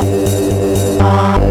Bye.